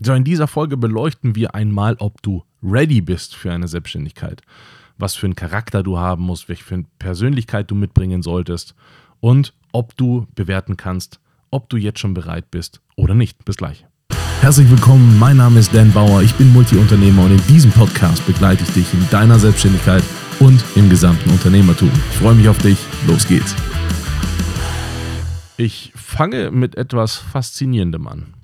So, in dieser Folge beleuchten wir einmal, ob du ready bist für eine Selbstständigkeit, was für einen Charakter du haben musst, welche für eine Persönlichkeit du mitbringen solltest und ob du bewerten kannst, ob du jetzt schon bereit bist oder nicht. Bis gleich. Herzlich willkommen, mein Name ist Dan Bauer, ich bin Multiunternehmer und in diesem Podcast begleite ich dich in deiner Selbstständigkeit und im gesamten Unternehmertum. Ich freue mich auf dich, los geht's. Ich fange mit etwas Faszinierendem an.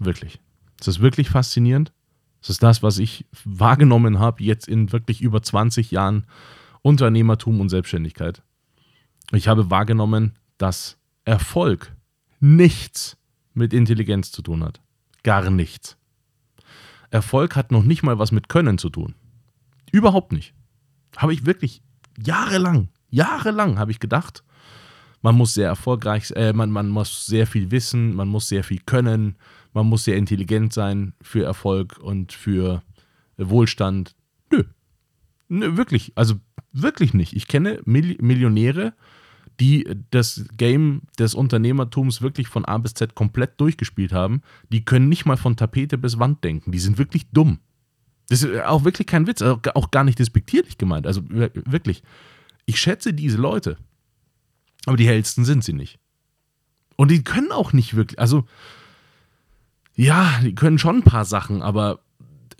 Wirklich. Es ist wirklich faszinierend. Es ist das, was ich wahrgenommen habe, jetzt in wirklich über 20 Jahren Unternehmertum und Selbstständigkeit. Ich habe wahrgenommen, dass Erfolg nichts mit Intelligenz zu tun hat. Gar nichts. Erfolg hat noch nicht mal was mit Können zu tun. Überhaupt nicht. Habe ich wirklich jahrelang, jahrelang habe ich gedacht, man muss sehr erfolgreich, äh, man, man muss sehr viel wissen, man muss sehr viel können, man muss sehr intelligent sein für Erfolg und für Wohlstand. Nö. Nö, wirklich. Also wirklich nicht. Ich kenne Mil Millionäre, die das Game des Unternehmertums wirklich von A bis Z komplett durchgespielt haben. Die können nicht mal von Tapete bis Wand denken. Die sind wirklich dumm. Das ist auch wirklich kein Witz, auch gar nicht despektierlich gemeint. Also wirklich. Ich schätze diese Leute. Aber die hellsten sind sie nicht. Und die können auch nicht wirklich, also ja, die können schon ein paar Sachen, aber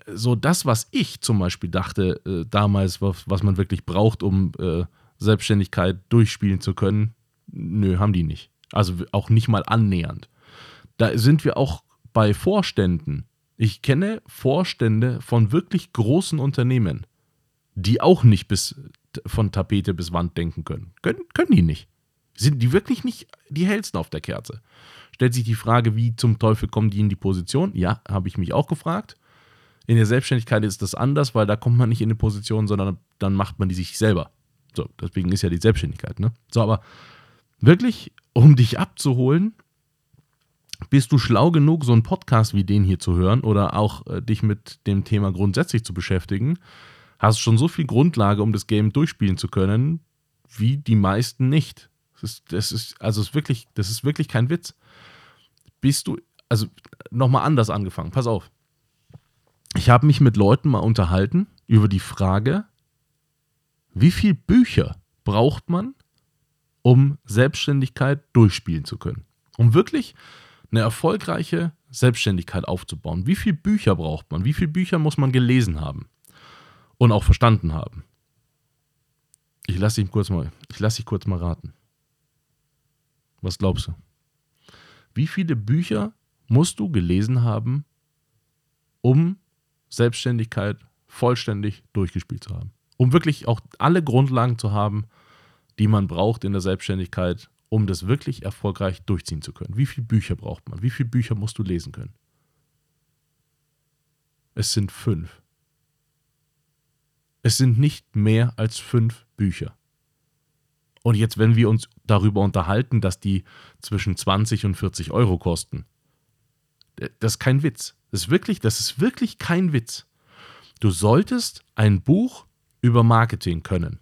so das, was ich zum Beispiel dachte äh, damals, was, was, man wirklich braucht, um äh, Selbstständigkeit durchspielen zu können, nö, haben die nicht. Also auch nicht mal annähernd. Da sind wir auch bei Vorständen. Ich kenne Vorstände von wirklich großen Unternehmen, die auch nicht bis von Tapete bis Wand denken können. Können, können die nicht. Sind die wirklich nicht die hellsten auf der Kerze? Stellt sich die Frage, wie zum Teufel kommen die in die Position? Ja, habe ich mich auch gefragt. In der Selbstständigkeit ist das anders, weil da kommt man nicht in eine Position, sondern dann macht man die sich selber. So, deswegen ist ja die Selbstständigkeit, ne? So, aber wirklich, um dich abzuholen, bist du schlau genug, so einen Podcast wie den hier zu hören oder auch äh, dich mit dem Thema grundsätzlich zu beschäftigen, hast schon so viel Grundlage, um das Game durchspielen zu können, wie die meisten nicht. Das ist, das ist, also ist wirklich, das ist wirklich kein Witz. Bist du, also nochmal anders angefangen, pass auf. Ich habe mich mit Leuten mal unterhalten über die Frage, wie viele Bücher braucht man, um Selbstständigkeit durchspielen zu können? Um wirklich eine erfolgreiche Selbstständigkeit aufzubauen. Wie viele Bücher braucht man? Wie viele Bücher muss man gelesen haben und auch verstanden haben? Ich lasse dich kurz ich lasse dich kurz mal raten. Was glaubst du? Wie viele Bücher musst du gelesen haben, um Selbstständigkeit vollständig durchgespielt zu haben? Um wirklich auch alle Grundlagen zu haben, die man braucht in der Selbstständigkeit, um das wirklich erfolgreich durchziehen zu können. Wie viele Bücher braucht man? Wie viele Bücher musst du lesen können? Es sind fünf. Es sind nicht mehr als fünf Bücher. Und jetzt, wenn wir uns darüber unterhalten, dass die zwischen 20 und 40 Euro kosten, das ist kein Witz. Das ist wirklich, das ist wirklich kein Witz. Du solltest ein Buch über Marketing können.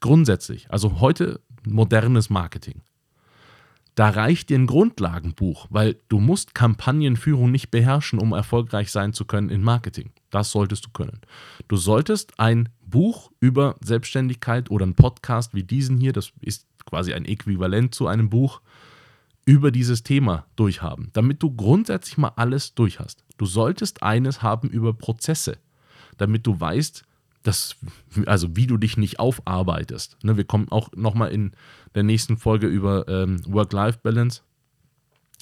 Grundsätzlich. Also heute modernes Marketing. Da reicht dir ein Grundlagenbuch, weil du musst Kampagnenführung nicht beherrschen, um erfolgreich sein zu können in Marketing. Das solltest du können. Du solltest ein Buch über Selbstständigkeit oder ein Podcast wie diesen hier, das ist quasi ein Äquivalent zu einem Buch, über dieses Thema durchhaben, damit du grundsätzlich mal alles durch hast. Du solltest eines haben über Prozesse, damit du weißt, dass, also wie du dich nicht aufarbeitest. Ne, wir kommen auch nochmal in der nächsten Folge über ähm, Work-Life-Balance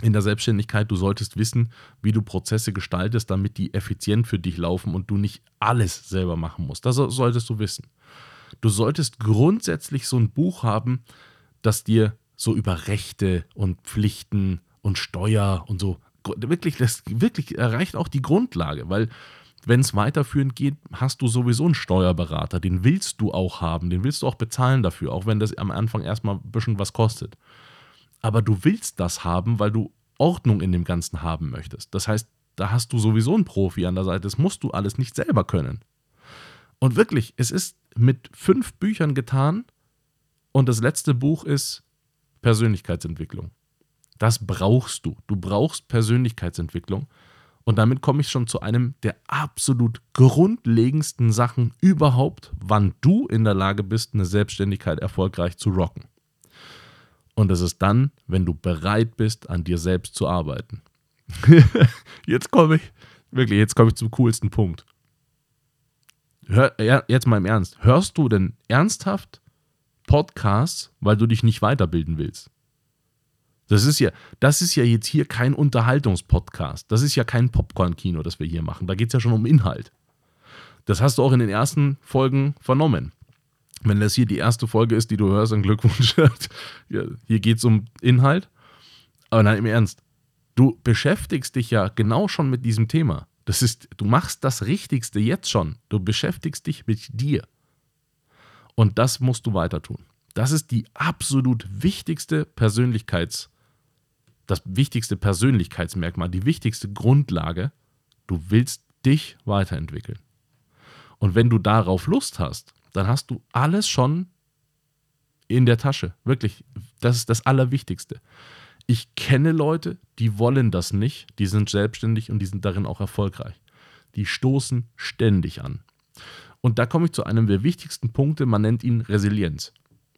in der Selbstständigkeit. Du solltest wissen, wie du Prozesse gestaltest, damit die effizient für dich laufen und du nicht alles selber machen musst. Das solltest du wissen. Du solltest grundsätzlich so ein Buch haben, das dir so über Rechte und Pflichten und Steuer und so wirklich, das wirklich erreicht auch die Grundlage, weil wenn es weiterführend geht, hast du sowieso einen Steuerberater, den willst du auch haben, den willst du auch bezahlen dafür, auch wenn das am Anfang erstmal ein bisschen was kostet. Aber du willst das haben, weil du Ordnung in dem Ganzen haben möchtest. Das heißt, da hast du sowieso einen Profi an der Seite, das musst du alles nicht selber können. Und wirklich, es ist mit fünf Büchern getan und das letzte Buch ist Persönlichkeitsentwicklung. Das brauchst du. Du brauchst Persönlichkeitsentwicklung Und damit komme ich schon zu einem der absolut grundlegendsten Sachen überhaupt, wann du in der Lage bist, eine Selbstständigkeit erfolgreich zu rocken. Und das ist dann, wenn du bereit bist, an dir selbst zu arbeiten. jetzt komme ich, wirklich, jetzt komme ich zum coolsten Punkt. Hör, jetzt mal im Ernst. Hörst du denn ernsthaft Podcasts, weil du dich nicht weiterbilden willst? Das ist ja, das ist ja jetzt hier kein Unterhaltungspodcast. Das ist ja kein Popcorn-Kino, das wir hier machen. Da geht es ja schon um Inhalt. Das hast du auch in den ersten Folgen vernommen. Wenn das hier die erste Folge ist, die du hörst, dann Glückwunsch. hier geht es um Inhalt. Aber nein, im Ernst. Du beschäftigst dich ja genau schon mit diesem Thema. Das ist, du machst das Richtigste jetzt schon. Du beschäftigst dich mit dir. Und das musst du weiter tun. Das ist die absolut wichtigste Persönlichkeits- das wichtigste Persönlichkeitsmerkmal, die wichtigste Grundlage, du willst dich weiterentwickeln. Und wenn du darauf Lust hast, dann hast du alles schon in der Tasche. Wirklich, das ist das Allerwichtigste. Ich kenne Leute, die wollen das nicht, die sind selbstständig und die sind darin auch erfolgreich. Die stoßen ständig an. Und da komme ich zu einem der wichtigsten Punkte, man nennt ihn Resilienz.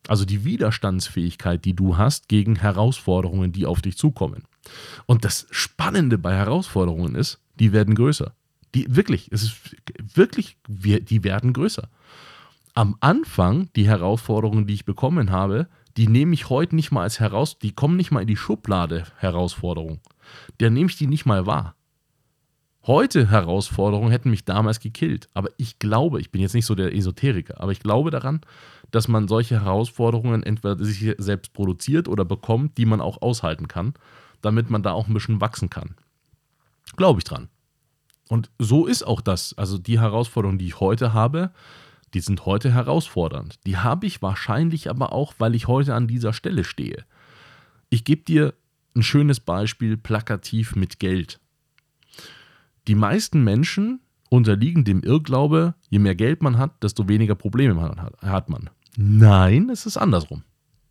Also die Widerstandsfähigkeit, die du hast gegen Herausforderungen, die auf dich zukommen. Und das Spannende bei Herausforderungen ist, die werden größer. Die wirklich, es ist wirklich, die werden größer. Am Anfang, die Herausforderungen, die ich bekommen habe, die nehme ich heute nicht mal als heraus, die kommen nicht mal in die Schublade Herausforderung. Da nehme ich die nicht mal wahr. Heute Herausforderungen hätten mich damals gekillt. Aber ich glaube, ich bin jetzt nicht so der Esoteriker, aber ich glaube daran, dass man solche Herausforderungen entweder sich selbst produziert oder bekommt, die man auch aushalten kann, damit man da auch ein bisschen wachsen kann. Glaube ich dran. Und so ist auch das. Also die Herausforderungen, die ich heute habe, die sind heute herausfordernd. Die habe ich wahrscheinlich aber auch, weil ich heute an dieser Stelle stehe. Ich gebe dir ein schönes Beispiel plakativ mit Geld. Die meisten Menschen unterliegen dem Irrglaube, je mehr Geld man hat, desto weniger Probleme hat man. Nein, es ist andersrum.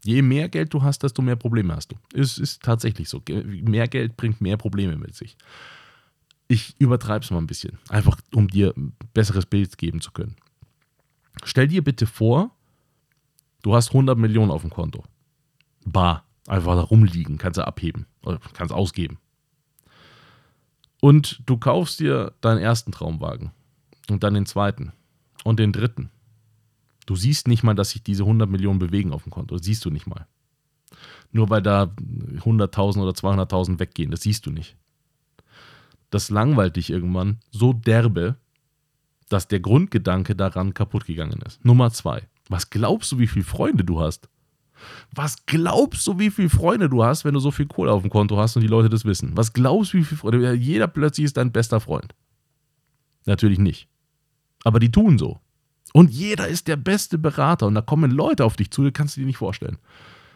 Je mehr Geld du hast, desto mehr Probleme hast du. Es ist tatsächlich so. Mehr Geld bringt mehr Probleme mit sich. Ich übertreibe es mal ein bisschen, einfach um dir ein besseres Bild geben zu können. Stell dir bitte vor, du hast 100 Millionen auf dem Konto. Bar, einfach da rumliegen, kannst du abheben oder kannst ausgeben. Und du kaufst dir deinen ersten Traumwagen und dann den zweiten und den dritten Du siehst nicht mal, dass sich diese 100 Millionen bewegen auf dem Konto. Das siehst du nicht mal. Nur weil da 100.000 oder 200.000 weggehen, das siehst du nicht. Das langweilt dich irgendwann so derbe, dass der Grundgedanke daran kaputt gegangen ist. Nummer zwei. Was glaubst du, wie viele Freunde du hast? Was glaubst du, wie viele Freunde du hast, wenn du so viel Kohle auf dem Konto hast und die Leute das wissen? Was glaubst du, wie viele Freunde? Jeder plötzlich ist dein bester Freund. Natürlich nicht. Aber die tun so. Und jeder ist der beste Berater und da kommen Leute auf dich zu, das kannst du dir nicht vorstellen.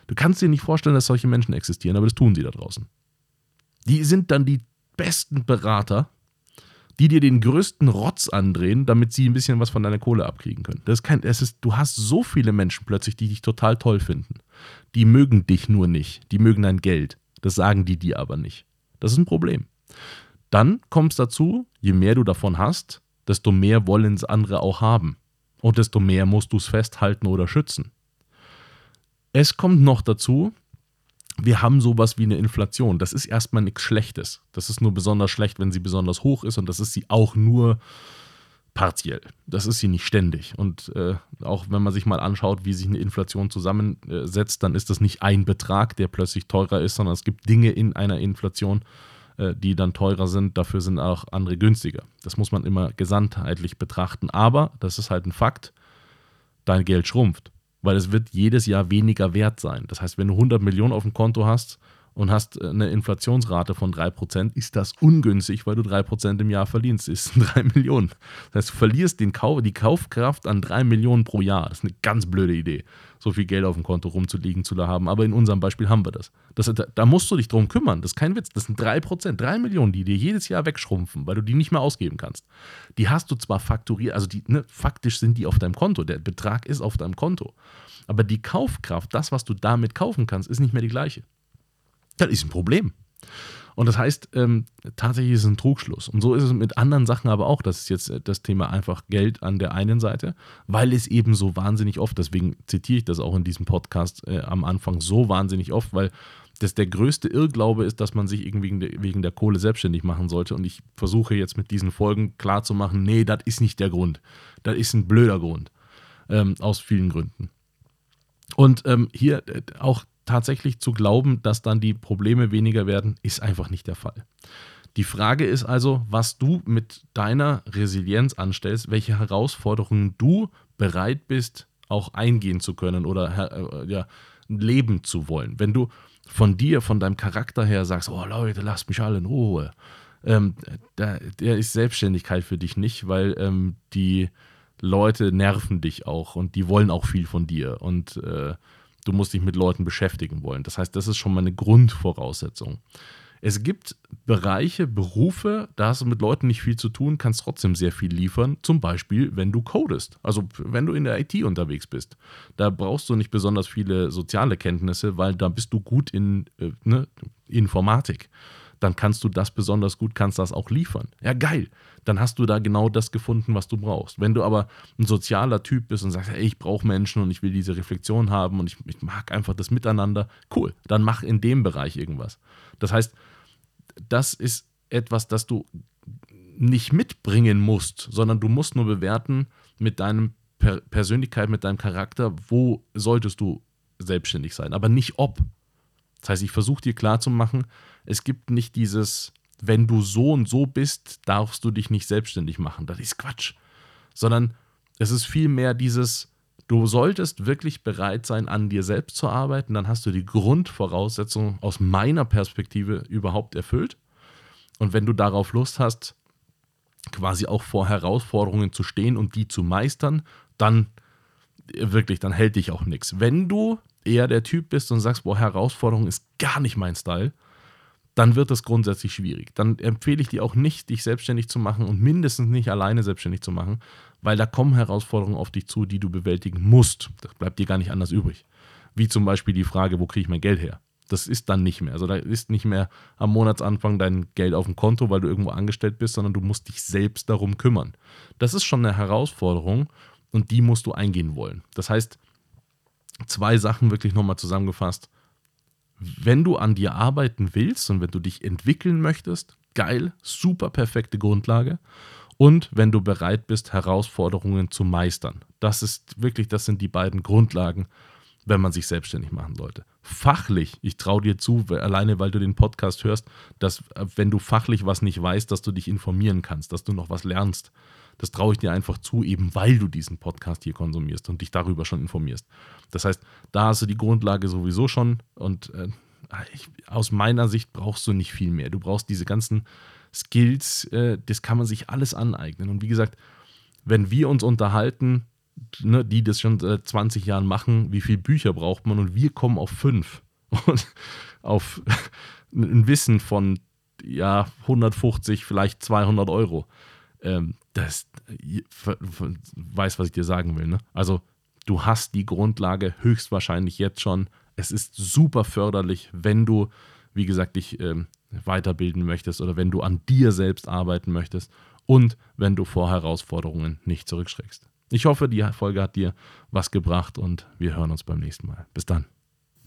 Du kannst dir nicht vorstellen, dass solche Menschen existieren, aber das tun sie da draußen. Die sind dann die besten Berater, die dir den größten Rotz andrehen, damit sie ein bisschen was von deiner Kohle abkriegen können. Das ist kein, es ist, du hast so viele Menschen plötzlich, die dich total toll finden. Die mögen dich nur nicht. Die mögen dein Geld. Das sagen die dir aber nicht. Das ist ein Problem. Dann kommt es dazu, je mehr du davon hast, desto mehr wollen es andere auch haben und desto mehr musst du es festhalten oder schützen. Es kommt noch dazu, wir haben sowas wie eine Inflation. Das ist erstmal nichts Schlechtes. Das ist nur besonders schlecht, wenn sie besonders hoch ist und das ist sie auch nur partiell. Das ist sie nicht ständig. Und äh, auch wenn man sich mal anschaut, wie sich eine Inflation zusammensetzt, dann ist das nicht ein Betrag, der plötzlich teurer ist, sondern es gibt Dinge in einer Inflation, äh, die dann teurer sind, dafür sind auch andere günstiger. Das muss man immer gesamtheitlich betrachten. Aber, das ist halt ein Fakt, dein Geld schrumpft, weil es wird jedes Jahr weniger wert sein. Das heißt, wenn du 100 Millionen auf dem Konto hast und hast äh, eine Inflationsrate von 3%, ist das ungünstig, weil du 3% im Jahr verdienst. Das sind 3 Millionen. Das heißt, du verlierst den Kauf, die Kaufkraft an 3 Millionen pro Jahr. Das ist eine ganz blöde Idee, so viel Geld auf dem Konto rumzuliegen zu haben. Aber in unserem Beispiel haben wir das. das da, da, musst du dich drum kümmern. Das ist kein Witz. Das sind 3%, 3 Millionen, die dir jedes Jahr wegschrumpfen, weil du die nicht mehr ausgeben kannst. Die hast du zwar fakturiert, also die, ne, faktisch sind die auf deinem Konto. Der Betrag ist auf deinem Konto. Aber die Kaufkraft, das, was du damit kaufen kannst, ist nicht mehr die gleiche. Das ist ein Problem. Und das heißt, ähm, tatsächlich ist es ein Trugschluss. Und so ist es mit anderen Sachen aber auch. Das ist jetzt äh, das Thema einfach Geld an der einen Seite, weil es eben so wahnsinnig oft, deswegen zitiere ich das auch in diesem Podcast äh, am Anfang so wahnsinnig oft, weil das der größte Irrglaube ist, dass man sich irgendwie wegen der, wegen der Kohle selbstständig machen sollte. Und ich versuche jetzt mit diesen Folgen klarzumachen, nee, das ist nicht der Grund. Das ist ein blöder Grund. Ähm, aus vielen Gründen. Und ähm, hier äh, auch tatsächlich zu glauben, dass dann die Probleme weniger werden, ist einfach nicht der Fall. Die Frage ist also, was du mit deiner Resilienz anstellst, welche Herausforderungen du bereit bist, auch eingehen zu können oder äh, ja, leben zu wollen. Wenn du von dir, von deinem Charakter her sagst, oh Leute, lasst mich alle in Ruhe, ähm, da, der ist Selbstständigkeit für dich nicht, weil ähm, die Leute nerven dich auch und die wollen auch viel von dir und äh, du musst dich mit Leuten beschäftigen wollen. Das heißt, das ist schon mal eine Grundvoraussetzung. Es gibt Bereiche, Berufe, da hast du mit Leuten nicht viel zu tun, kannst trotzdem sehr viel liefern. Zum Beispiel, wenn du codest, also wenn du in der IT unterwegs bist. Da brauchst du nicht besonders viele soziale Kenntnisse, weil da bist du gut in äh, ne, Informatik dann kannst du das besonders gut, kannst das auch liefern. Ja, geil. Dann hast du da genau das gefunden, was du brauchst. Wenn du aber ein sozialer Typ bist und sagst, hey, ich brauche Menschen und ich will diese Reflexion haben und ich, ich mag einfach das Miteinander, cool, dann mach in dem Bereich irgendwas. Das heißt, das ist etwas, das du nicht mitbringen musst, sondern du musst nur bewerten mit deinem per Persönlichkeit, mit deinem Charakter, wo solltest du selbstständig sein, aber nicht ob. Das heißt, ich versuche dir klarzumachen, es gibt nicht dieses, wenn du so und so bist, darfst du dich nicht selbstständig machen. Das ist Quatsch. Sondern es ist vielmehr dieses, du solltest wirklich bereit sein, an dir selbst zu arbeiten. Dann hast du die Grundvoraussetzungen aus meiner Perspektive überhaupt erfüllt. Und wenn du darauf Lust hast, quasi auch vor Herausforderungen zu stehen und die zu meistern, dann wirklich, dann hält dich auch nichts. Wenn du eher der Typ bist und sagst, boah, Herausforderung ist gar nicht mein Style, dann wird es grundsätzlich schwierig. Dann empfehle ich dir auch nicht, dich selbstständig zu machen und mindestens nicht alleine selbstständig zu machen, weil da kommen Herausforderungen auf dich zu, die du bewältigen musst. Das bleibt dir gar nicht anders übrig. Wie zum Beispiel die Frage, wo kriege ich mein Geld her? Das ist dann nicht mehr. Also da ist nicht mehr am Monatsanfang dein Geld auf dem Konto, weil du irgendwo angestellt bist, sondern du musst dich selbst darum kümmern. Das ist schon eine Herausforderung und die musst du eingehen wollen. Das heißt, zwei Sachen wirklich nochmal zusammengefasst wenn du an dir arbeiten willst und wenn du dich entwickeln möchtest, geil, super perfekte Grundlage. Und wenn du bereit bist, Herausforderungen zu meistern. Das ist wirklich, das sind die beiden Grundlagen, wenn man sich selbstständig machen sollte. Fachlich, ich traue dir zu, alleine weil du den Podcast hörst, dass äh, wenn du fachlich was nicht weißt, dass du dich informieren kannst, dass du noch was lernst. Das traue ich dir einfach zu, eben weil du diesen Podcast hier konsumierst und dich darüber schon informierst. Das heißt, da hast du die Grundlage sowieso schon und äh, ich, aus meiner Sicht brauchst du nicht viel mehr. Du brauchst diese ganzen Skills, äh, das kann man sich alles aneignen. Und wie gesagt, wenn wir uns unterhalten, ne, die das schon seit 20 Jahren machen, wie viele Bücher braucht man und wir kommen auf fünf und auf ein Wissen von ja 150, vielleicht 200 Euro ähm, das weiß, was ich dir sagen will. Ne? Also du hast die Grundlage höchstwahrscheinlich jetzt schon. Es ist super förderlich, wenn du, wie gesagt, dich ähm, weiterbilden möchtest oder wenn du an dir selbst arbeiten möchtest und wenn du vor Herausforderungen nicht zurückschreckst. Ich hoffe, die Folge hat dir was gebracht und wir hören uns beim nächsten Mal. Bis dann.